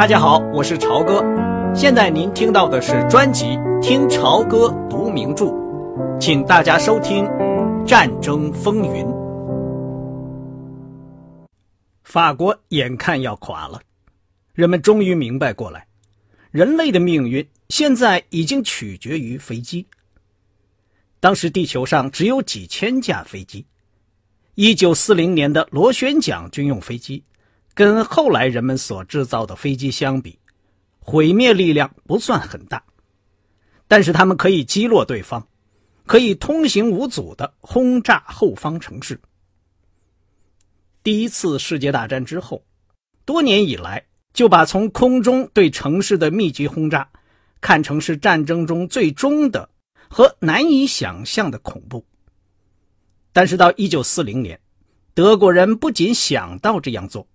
大家好，我是朝哥。现在您听到的是专辑《听朝歌读名著》，请大家收听《战争风云》。法国眼看要垮了，人们终于明白过来，人类的命运现在已经取决于飞机。当时地球上只有几千架飞机，一九四零年的螺旋桨军用飞机。跟后来人们所制造的飞机相比，毁灭力量不算很大，但是他们可以击落对方，可以通行无阻的轰炸后方城市。第一次世界大战之后，多年以来就把从空中对城市的密集轰炸看成是战争中最终的和难以想象的恐怖。但是到一九四零年，德国人不仅想到这样做。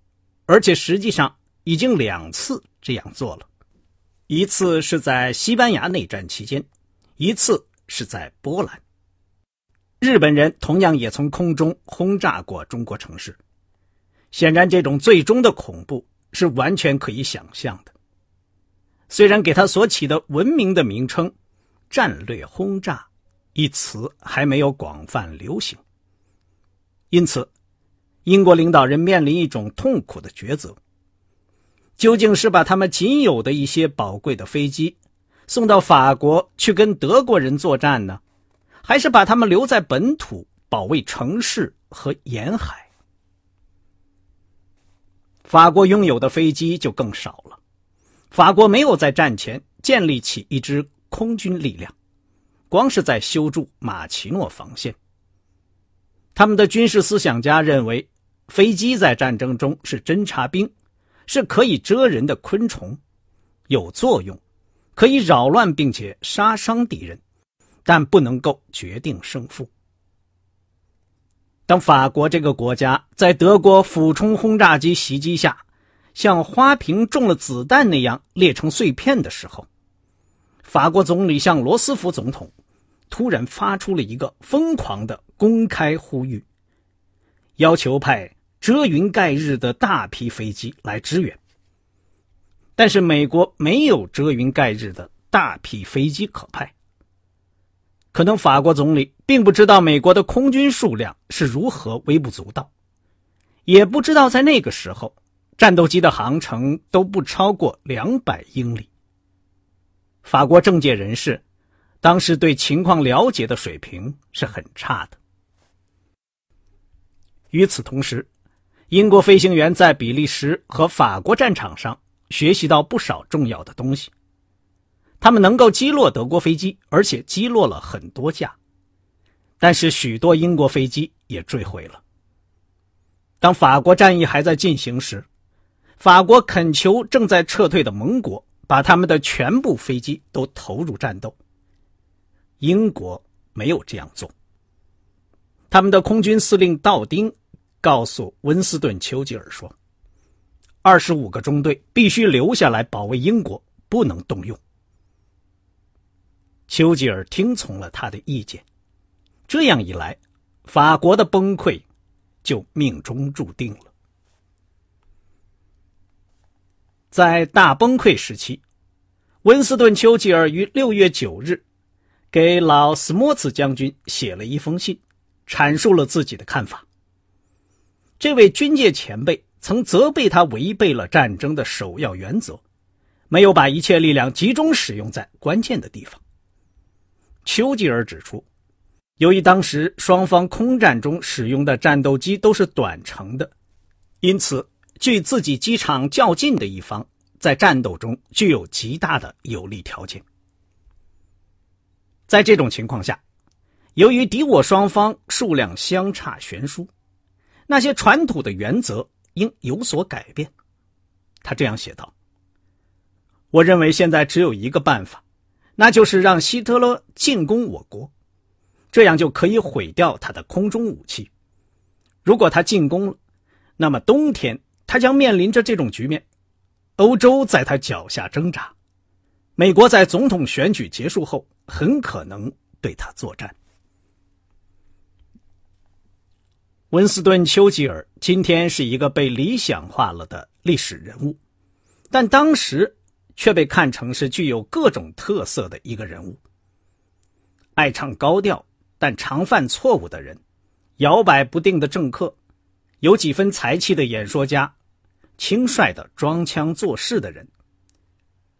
而且实际上已经两次这样做了，一次是在西班牙内战期间，一次是在波兰。日本人同样也从空中轰炸过中国城市。显然，这种最终的恐怖是完全可以想象的。虽然给他所起的文明的名称“战略轰炸”一词还没有广泛流行，因此。英国领导人面临一种痛苦的抉择：究竟是把他们仅有的一些宝贵的飞机送到法国去跟德国人作战呢，还是把他们留在本土保卫城市和沿海？法国拥有的飞机就更少了。法国没有在战前建立起一支空军力量，光是在修筑马奇诺防线。他们的军事思想家认为。飞机在战争中是侦察兵，是可以蜇人的昆虫，有作用，可以扰乱并且杀伤敌人，但不能够决定胜负。当法国这个国家在德国俯冲轰炸机袭击下，像花瓶中了子弹那样裂成碎片的时候，法国总理向罗斯福总统突然发出了一个疯狂的公开呼吁，要求派。遮云盖日的大批飞机来支援，但是美国没有遮云盖日的大批飞机可派。可能法国总理并不知道美国的空军数量是如何微不足道，也不知道在那个时候，战斗机的航程都不超过两百英里。法国政界人士当时对情况了解的水平是很差的。与此同时，英国飞行员在比利时和法国战场上学习到不少重要的东西。他们能够击落德国飞机，而且击落了很多架，但是许多英国飞机也坠毁了。当法国战役还在进行时，法国恳求正在撤退的盟国把他们的全部飞机都投入战斗。英国没有这样做。他们的空军司令道丁。告诉温斯顿·丘吉尔说：“二十五个中队必须留下来保卫英国，不能动用。”丘吉尔听从了他的意见。这样一来，法国的崩溃就命中注定了。在大崩溃时期，温斯顿·丘吉尔于六月九日给老斯莫茨将军写了一封信，阐述了自己的看法。这位军界前辈曾责备他违背了战争的首要原则，没有把一切力量集中使用在关键的地方。丘吉尔指出，由于当时双方空战中使用的战斗机都是短程的，因此距自己机场较近的一方在战斗中具有极大的有利条件。在这种情况下，由于敌我双方数量相差悬殊。那些传统的原则应有所改变，他这样写道：“我认为现在只有一个办法，那就是让希特勒进攻我国，这样就可以毁掉他的空中武器。如果他进攻了，那么冬天他将面临着这种局面：欧洲在他脚下挣扎，美国在总统选举结束后很可能对他作战。”温斯顿·丘吉尔今天是一个被理想化了的历史人物，但当时却被看成是具有各种特色的一个人物。爱唱高调但常犯错误的人，摇摆不定的政客，有几分才气的演说家，轻率的装腔作势的人，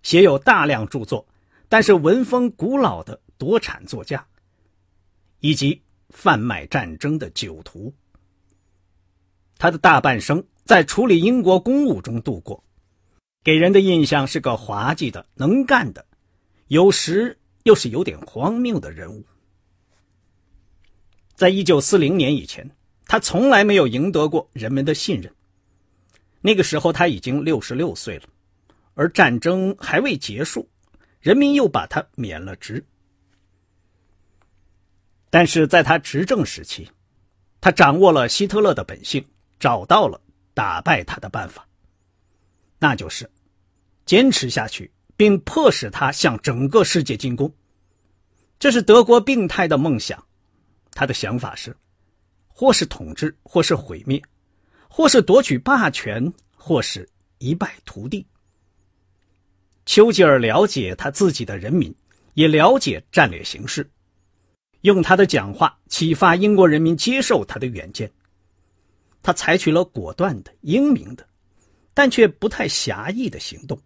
写有大量著作。但是文风古老的多产作家，以及贩卖战争的酒徒。他的大半生在处理英国公务中度过，给人的印象是个滑稽的、能干的，有时又是有点荒谬的人物。在一九四零年以前，他从来没有赢得过人们的信任。那个时候他已经六十六岁了，而战争还未结束，人民又把他免了职。但是在他执政时期，他掌握了希特勒的本性。找到了打败他的办法，那就是坚持下去，并迫使他向整个世界进攻。这是德国病态的梦想。他的想法是：或是统治，或是毁灭；或是夺取霸权，或是一败涂地。丘吉尔了解他自己的人民，也了解战略形势，用他的讲话启发英国人民接受他的远见。他采取了果断的、英明的，但却不太狭义的行动，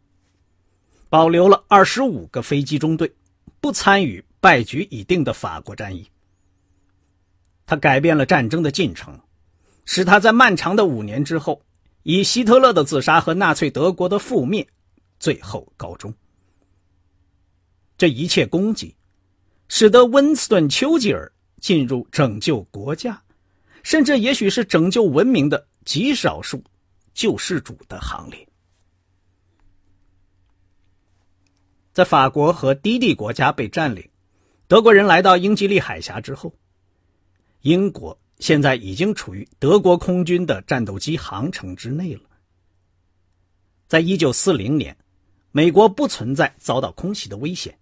保留了二十五个飞机中队，不参与败局已定的法国战役。他改变了战争的进程，使他在漫长的五年之后，以希特勒的自杀和纳粹德国的覆灭最后告终。这一切功绩，使得温斯顿·丘吉尔进入拯救国家。甚至也许是拯救文明的极少数救世主的行列。在法国和低地国家被占领，德国人来到英吉利海峡之后，英国现在已经处于德国空军的战斗机航程之内了。在一九四零年，美国不存在遭到空袭的危险，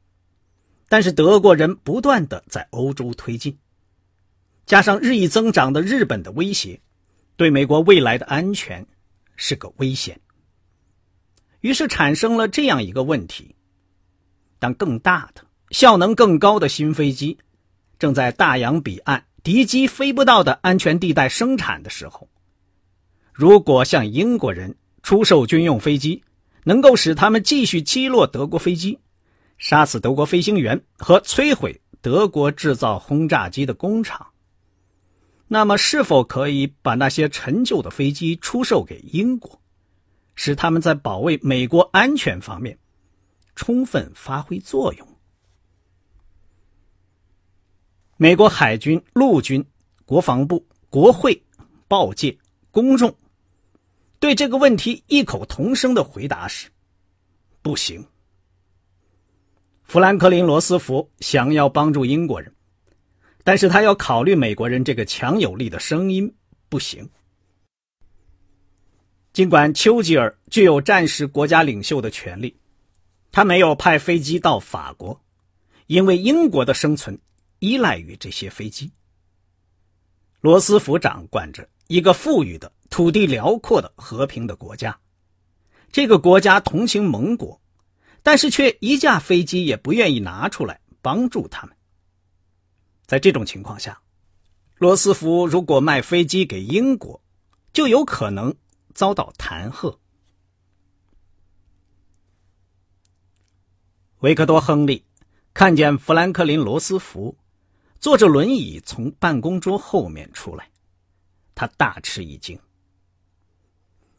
但是德国人不断的在欧洲推进。加上日益增长的日本的威胁，对美国未来的安全是个危险。于是产生了这样一个问题：当更大的、效能更高的新飞机正在大洋彼岸敌机飞不到的安全地带生产的时候，如果向英国人出售军用飞机，能够使他们继续击落德国飞机，杀死德国飞行员和摧毁德国制造轰炸机的工厂。那么，是否可以把那些陈旧的飞机出售给英国，使他们在保卫美国安全方面充分发挥作用？美国海军、陆军、国防部、国会、报界、公众对这个问题异口同声的回答是：不行。富兰克林·罗斯福想要帮助英国人。但是他要考虑美国人这个强有力的声音不行。尽管丘吉尔具有战时国家领袖的权利，他没有派飞机到法国，因为英国的生存依赖于这些飞机。罗斯福掌管着一个富裕的、土地辽阔的、和平的国家，这个国家同情盟国，但是却一架飞机也不愿意拿出来帮助他们。在这种情况下，罗斯福如果卖飞机给英国，就有可能遭到弹劾。维克多·亨利看见富兰克林·罗斯福坐着轮椅从办公桌后面出来，他大吃一惊。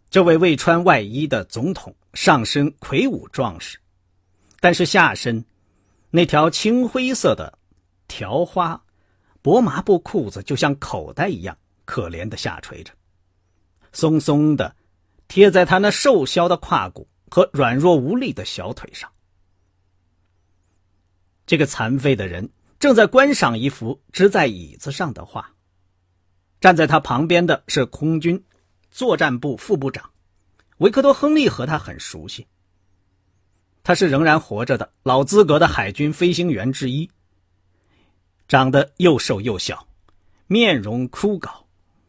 这位未穿外衣的总统上身魁梧壮实，但是下身那条青灰色的。条花薄麻布裤子就像口袋一样，可怜的下垂着，松松的贴在他那瘦削的胯骨和软弱无力的小腿上。这个残废的人正在观赏一幅支在椅子上的画。站在他旁边的是空军作战部副部长维克多·亨利，和他很熟悉。他是仍然活着的老资格的海军飞行员之一。长得又瘦又小，面容枯槁，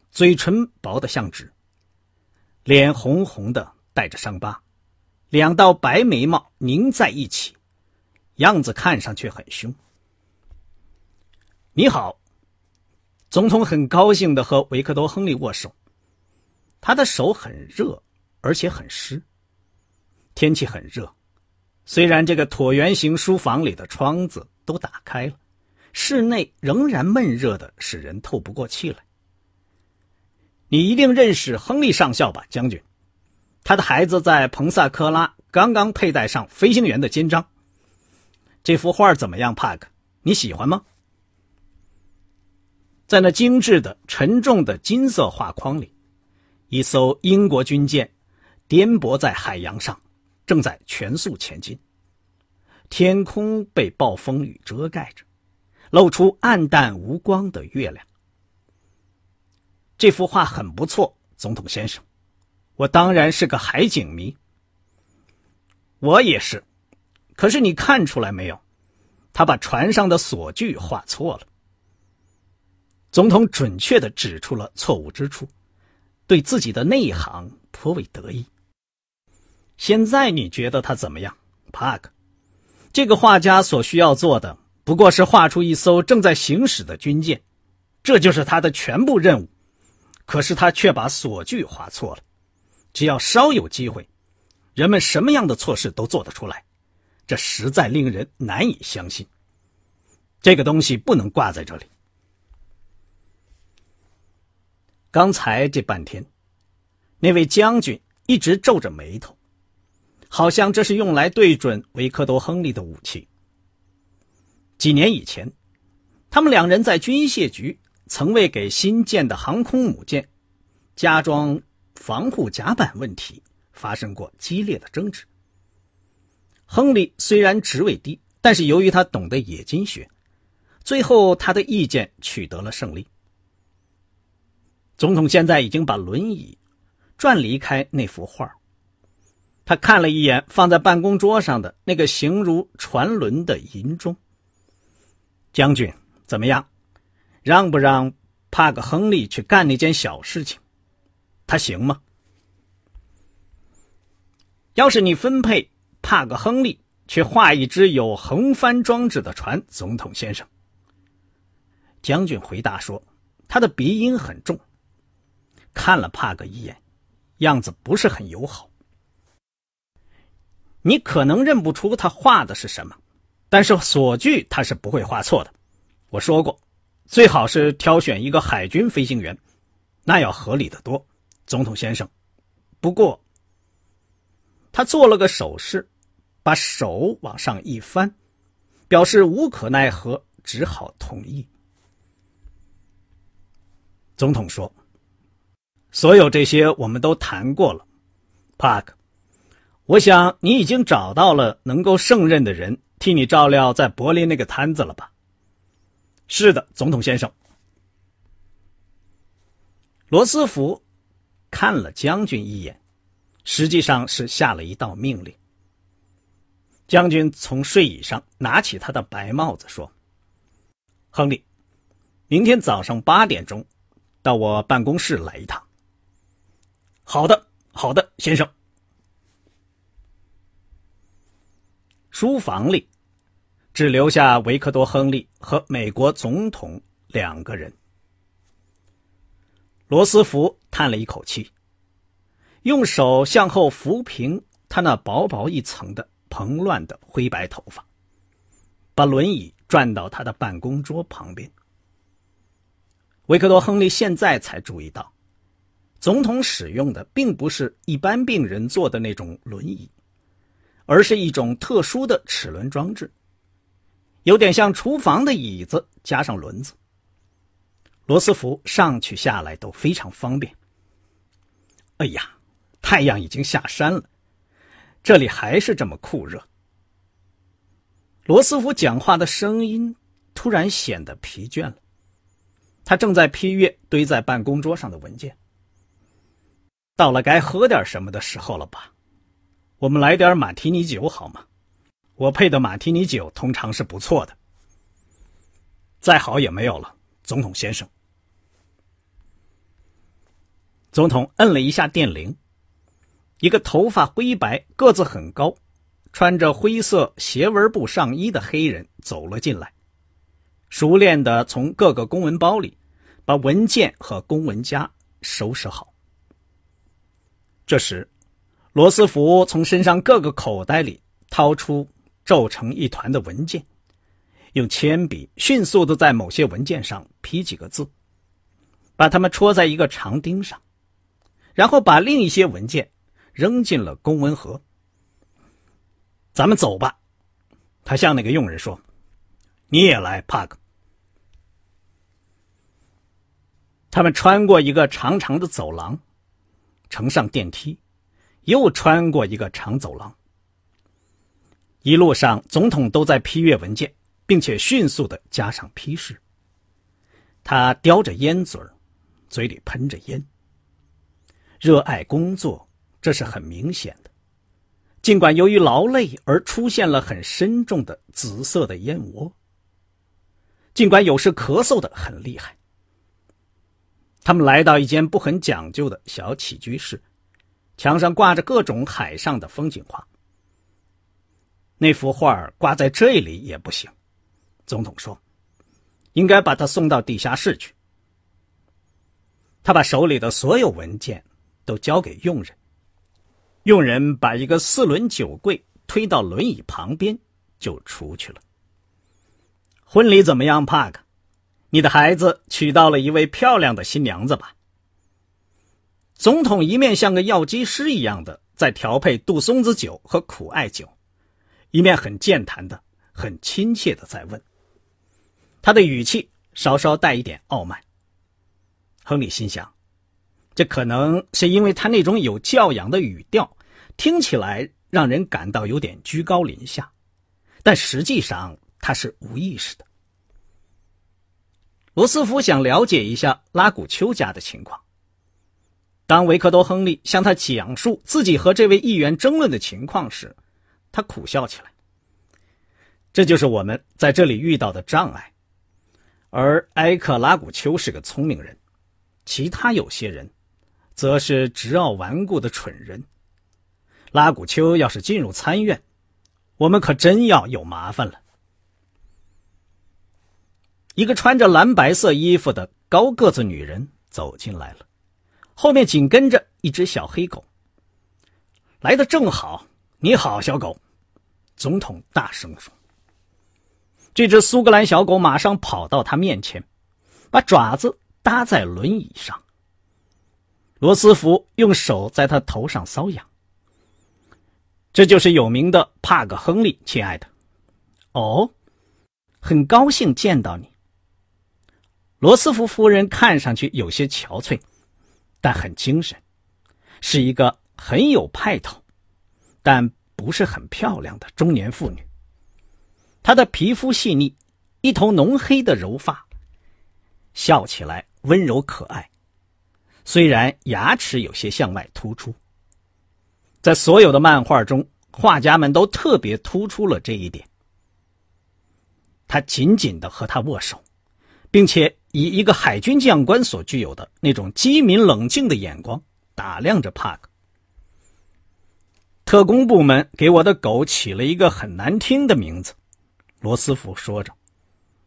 嘴唇薄得像纸，脸红红的，带着伤疤，两道白眉毛拧在一起，样子看上去很凶。你好，总统很高兴的和维克多·亨利握手。他的手很热，而且很湿。天气很热，虽然这个椭圆形书房里的窗子都打开了，室内仍然闷热的使人透不过气来。你一定认识亨利上校吧，将军？他的孩子在彭萨科拉刚刚佩戴上飞行员的肩章。这幅画怎么样，帕克？你喜欢吗？在那精致的、沉重的金色画框里，一艘英国军舰颠簸在海洋上。正在全速前进，天空被暴风雨遮盖着，露出暗淡无光的月亮。这幅画很不错，总统先生，我当然是个海景迷。我也是，可是你看出来没有？他把船上的锁具画错了。总统准确的指出了错误之处，对自己的内行颇为得意。现在你觉得他怎么样，帕克？这个画家所需要做的不过是画出一艘正在行驶的军舰，这就是他的全部任务。可是他却把锁具画错了。只要稍有机会，人们什么样的错事都做得出来，这实在令人难以相信。这个东西不能挂在这里。刚才这半天，那位将军一直皱着眉头。好像这是用来对准维克多·亨利的武器。几年以前，他们两人在军械局曾为给新建的航空母舰加装防护甲板问题发生过激烈的争执。亨利虽然职位低，但是由于他懂得冶金学，最后他的意见取得了胜利。总统现在已经把轮椅转离开那幅画他看了一眼放在办公桌上的那个形如船轮的银钟。将军，怎么样？让不让帕克·亨利去干那件小事情？他行吗？要是你分配帕克·亨利去画一只有横帆装置的船，总统先生。将军回答说，他的鼻音很重，看了帕克一眼，样子不是很友好。你可能认不出他画的是什么，但是锁具他是不会画错的。我说过，最好是挑选一个海军飞行员，那要合理的多，总统先生。不过，他做了个手势，把手往上一翻，表示无可奈何，只好同意。总统说：“所有这些我们都谈过了，帕克。”我想你已经找到了能够胜任的人替你照料在柏林那个摊子了吧？是的，总统先生。罗斯福看了将军一眼，实际上是下了一道命令。将军从睡椅上拿起他的白帽子说：“亨利，明天早上八点钟到我办公室来一趟。”好的，好的，先生。书房里，只留下维克多·亨利和美国总统两个人。罗斯福叹了一口气，用手向后抚平他那薄薄一层的蓬乱的灰白头发，把轮椅转到他的办公桌旁边。维克多·亨利现在才注意到，总统使用的并不是一般病人坐的那种轮椅。而是一种特殊的齿轮装置，有点像厨房的椅子加上轮子。罗斯福上去下来都非常方便。哎呀，太阳已经下山了，这里还是这么酷热。罗斯福讲话的声音突然显得疲倦了，他正在批阅堆在办公桌上的文件。到了该喝点什么的时候了吧？我们来点马提尼酒好吗？我配的马提尼酒通常是不错的。再好也没有了，总统先生。总统摁了一下电铃，一个头发灰白、个子很高、穿着灰色斜纹布上衣的黑人走了进来，熟练的从各个公文包里把文件和公文夹收拾好。这时，罗斯福从身上各个口袋里掏出皱成一团的文件，用铅笔迅速的在某些文件上批几个字，把它们戳在一个长钉上，然后把另一些文件扔进了公文盒。咱们走吧，他向那个佣人说：“你也来，帕克。”他们穿过一个长长的走廊，乘上电梯。又穿过一个长走廊，一路上总统都在批阅文件，并且迅速的加上批示。他叼着烟嘴嘴里喷着烟，热爱工作，这是很明显的。尽管由于劳累而出现了很深重的紫色的烟窝，尽管有时咳嗽的很厉害。他们来到一间不很讲究的小起居室。墙上挂着各种海上的风景画。那幅画挂在这里也不行，总统说：“应该把它送到地下室去。”他把手里的所有文件都交给佣人，佣人把一个四轮酒柜推到轮椅旁边，就出去了。婚礼怎么样，帕克？你的孩子娶到了一位漂亮的新娘子吧？总统一面像个药剂师一样的在调配杜松子酒和苦艾酒，一面很健谈的、很亲切的在问。他的语气稍稍带一点傲慢。亨利心想，这可能是因为他那种有教养的语调，听起来让人感到有点居高临下，但实际上他是无意识的。罗斯福想了解一下拉古丘家的情况。当维克多·亨利向他讲述自己和这位议员争论的情况时，他苦笑起来。这就是我们在这里遇到的障碍。而埃克拉古丘是个聪明人，其他有些人，则是执拗顽固的蠢人。拉古丘要是进入参院，我们可真要有麻烦了。一个穿着蓝白色衣服的高个子女人走进来了。后面紧跟着一只小黑狗。来的正好，你好，小狗。总统大声说。这只苏格兰小狗马上跑到他面前，把爪子搭在轮椅上。罗斯福用手在他头上搔痒。这就是有名的帕克·亨利，亲爱的。哦，很高兴见到你。罗斯福夫人看上去有些憔悴。但很精神，是一个很有派头，但不是很漂亮的中年妇女。她的皮肤细腻，一头浓黑的柔发，笑起来温柔可爱，虽然牙齿有些向外突出。在所有的漫画中，画家们都特别突出了这一点。他紧紧的和她握手，并且。以一个海军将官所具有的那种机敏冷静的眼光打量着帕克。特工部门给我的狗起了一个很难听的名字，罗斯福说着，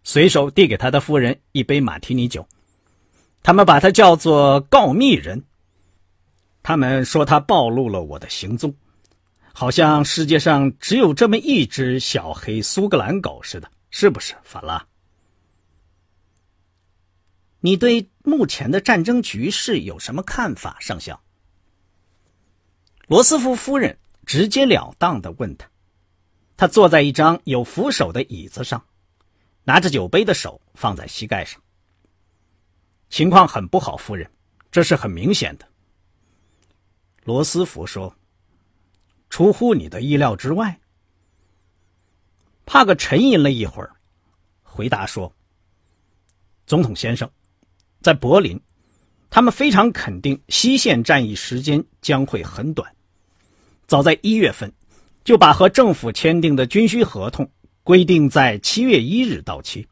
随手递给他的夫人一杯马提尼酒。他们把它叫做“告密人”。他们说他暴露了我的行踪，好像世界上只有这么一只小黑苏格兰狗似的，是不是，法拉？你对目前的战争局势有什么看法，上校？罗斯福夫人直截了当的问他。他坐在一张有扶手的椅子上，拿着酒杯的手放在膝盖上。情况很不好，夫人，这是很明显的。罗斯福说：“出乎你的意料之外。”帕克沉吟了一会儿，回答说：“总统先生。”在柏林，他们非常肯定西线战役时间将会很短。早在一月份，就把和政府签订的军需合同规定在七月一日到期。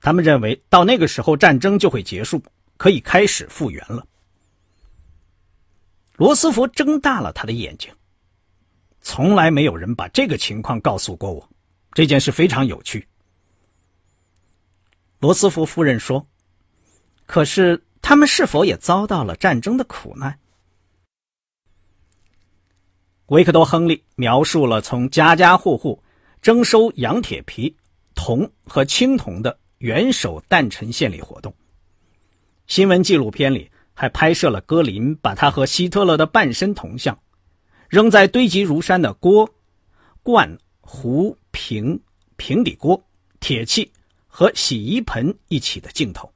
他们认为到那个时候战争就会结束，可以开始复原了。罗斯福睁大了他的眼睛。从来没有人把这个情况告诉过我，这件事非常有趣。罗斯福夫人说：“可是他们是否也遭到了战争的苦难？”维克多·亨利描述了从家家户户征收羊铁皮、铜和青铜的元首诞辰献礼活动。新闻纪录片里还拍摄了戈林把他和希特勒的半身铜像。扔在堆积如山的锅、罐、壶、瓶、平底锅、铁器和洗衣盆一起的镜头，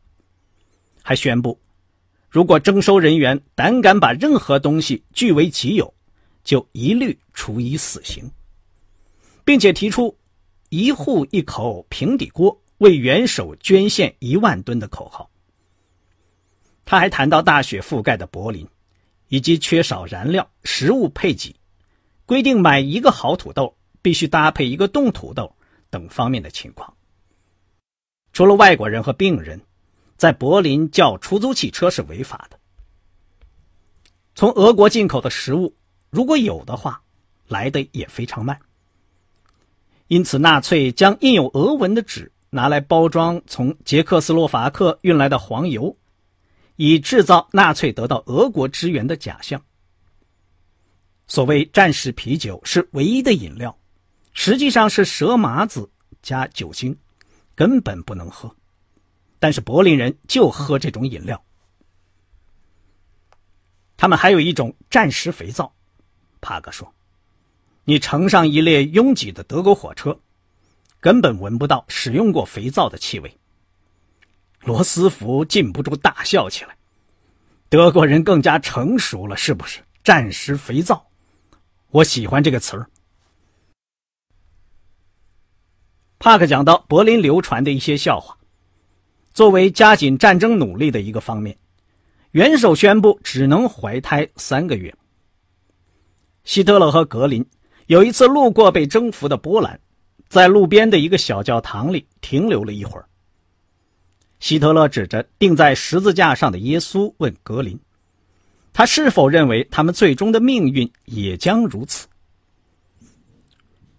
还宣布，如果征收人员胆敢把任何东西据为己有，就一律处以死刑，并且提出“一户一口平底锅，为元首捐献一万吨”的口号。他还谈到大雪覆盖的柏林。以及缺少燃料、食物配给，规定买一个好土豆必须搭配一个冻土豆等方面的情况。除了外国人和病人，在柏林叫出租汽车是违法的。从俄国进口的食物，如果有的话，来的也非常慢。因此，纳粹将印有俄文的纸拿来包装从捷克斯洛伐克运来的黄油。以制造纳粹得到俄国支援的假象。所谓战时啤酒是唯一的饮料，实际上是蛇麻子加酒精，根本不能喝。但是柏林人就喝这种饮料。他们还有一种战时肥皂，帕克说：“你乘上一列拥挤的德国火车，根本闻不到使用过肥皂的气味。”罗斯福禁不住大笑起来。德国人更加成熟了，是不是？战时肥皂，我喜欢这个词儿。帕克讲到柏林流传的一些笑话。作为加紧战争努力的一个方面，元首宣布只能怀胎三个月。希特勒和格林有一次路过被征服的波兰，在路边的一个小教堂里停留了一会儿。希特勒指着钉在十字架上的耶稣问格林：“他是否认为他们最终的命运也将如此？”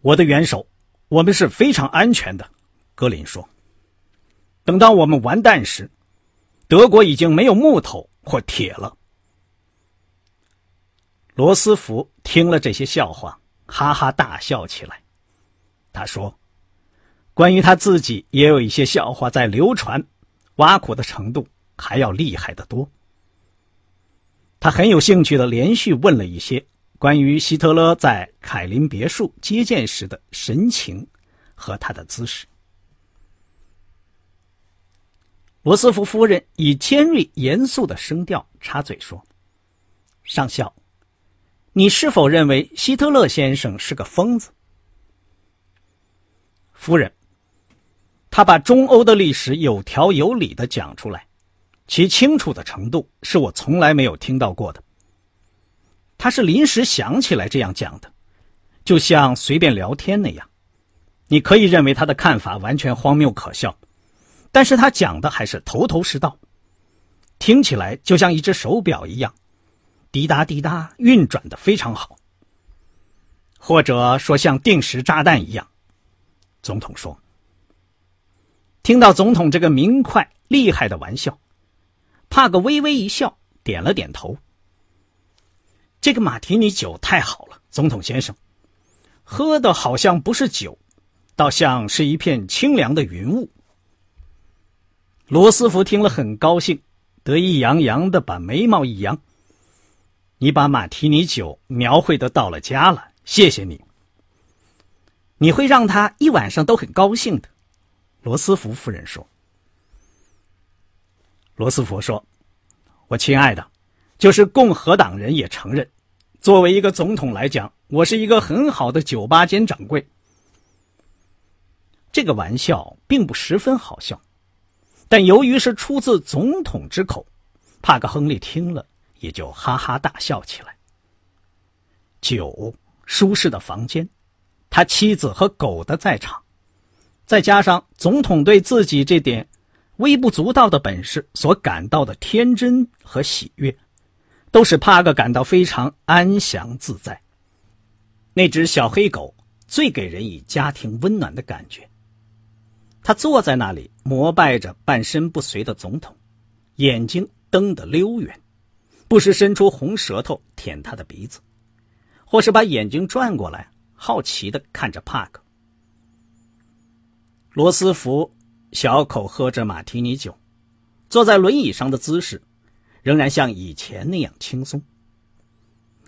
我的元首，我们是非常安全的，格林说。等到我们完蛋时，德国已经没有木头或铁了。罗斯福听了这些笑话，哈哈大笑起来。他说：“关于他自己，也有一些笑话在流传。”挖苦的程度还要厉害得多。他很有兴趣的连续问了一些关于希特勒在凯林别墅接见时的神情和他的姿势。罗斯福夫人以尖锐严肃的声调插嘴说：“上校，你是否认为希特勒先生是个疯子？”夫人。他把中欧的历史有条有理的讲出来，其清楚的程度是我从来没有听到过的。他是临时想起来这样讲的，就像随便聊天那样。你可以认为他的看法完全荒谬可笑，但是他讲的还是头头是道，听起来就像一只手表一样，滴答滴答运转的非常好。或者说像定时炸弹一样，总统说。听到总统这个明快厉害的玩笑，帕格微微一笑，点了点头。这个马提尼酒太好了，总统先生，喝的好像不是酒，倒像是一片清凉的云雾。罗斯福听了很高兴，得意洋洋的把眉毛一扬：“你把马提尼酒描绘的到了家了，谢谢你。你会让他一晚上都很高兴的。”罗斯福夫人说：“罗斯福说，我亲爱的，就是共和党人也承认，作为一个总统来讲，我是一个很好的酒吧兼掌柜。这个玩笑并不十分好笑，但由于是出自总统之口，帕克·亨利听了也就哈哈大笑起来。九，舒适的房间，他妻子和狗的在场。”再加上总统对自己这点微不足道的本事所感到的天真和喜悦，都使帕克感到非常安详自在。那只小黑狗最给人以家庭温暖的感觉。他坐在那里膜拜着半身不遂的总统，眼睛瞪得溜圆，不时伸出红舌头舔他的鼻子，或是把眼睛转过来，好奇的看着帕克。罗斯福小口喝着马提尼酒，坐在轮椅上的姿势仍然像以前那样轻松，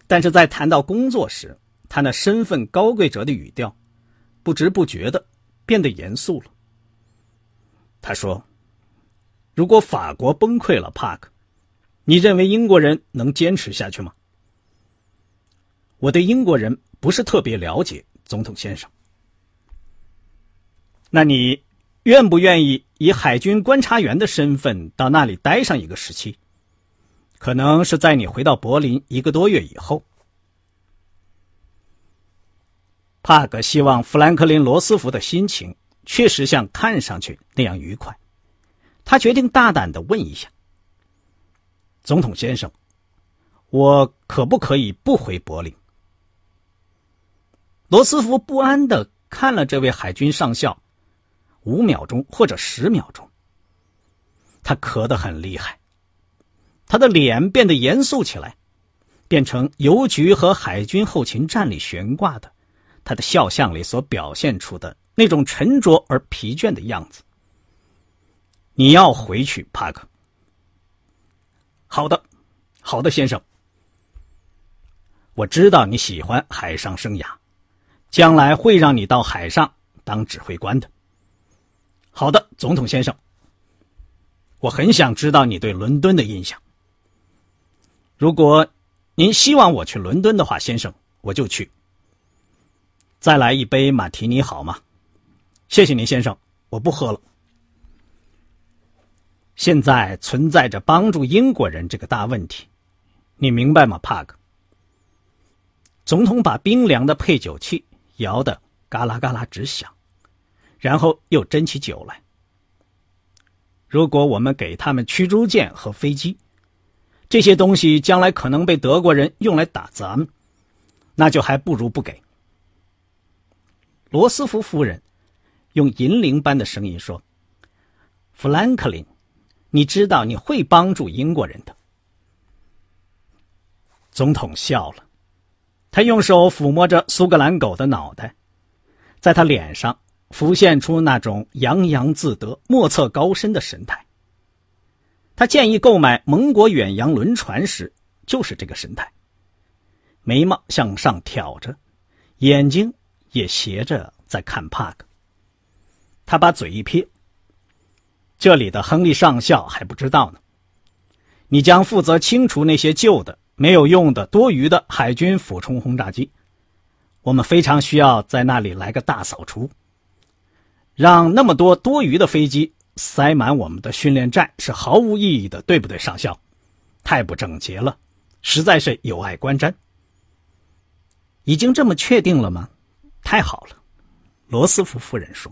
但是在谈到工作时，他那身份高贵者的语调，不知不觉的变得严肃了。他说：“如果法国崩溃了，帕克，你认为英国人能坚持下去吗？”我对英国人不是特别了解，总统先生。那你愿不愿意以海军观察员的身份到那里待上一个时期？可能是在你回到柏林一个多月以后。帕克希望富兰克林·罗斯福的心情确实像看上去那样愉快，他决定大胆的问一下：“总统先生，我可不可以不回柏林？”罗斯福不安的看了这位海军上校五秒钟或者十秒钟，他咳得很厉害，他的脸变得严肃起来，变成邮局和海军后勤站里悬挂的。他的肖像里所表现出的那种沉着而疲倦的样子。你要回去，帕克。好的，好的，先生。我知道你喜欢海上生涯，将来会让你到海上当指挥官的。好的，总统先生。我很想知道你对伦敦的印象。如果您希望我去伦敦的话，先生，我就去。再来一杯马提尼好吗？谢谢您，先生，我不喝了。现在存在着帮助英国人这个大问题，你明白吗，帕克？总统把冰凉的配酒器摇得嘎啦嘎啦直响，然后又斟起酒来。如果我们给他们驱逐舰和飞机，这些东西将来可能被德国人用来打咱们，那就还不如不给。罗斯福夫人用银铃般的声音说：“富兰克林，你知道你会帮助英国人的。”总统笑了，他用手抚摸着苏格兰狗的脑袋，在他脸上浮现出那种洋洋自得、莫测高深的神态。他建议购买盟国远洋轮船时，就是这个神态，眉毛向上挑着，眼睛。也斜着在看帕克。他把嘴一撇：“这里的亨利上校还不知道呢。你将负责清除那些旧的、没有用的、多余的海军俯冲轰炸机。我们非常需要在那里来个大扫除，让那么多多余的飞机塞满我们的训练站是毫无意义的，对不对，上校？太不整洁了，实在是有碍观瞻。已经这么确定了吗？”太好了，罗斯福夫人说。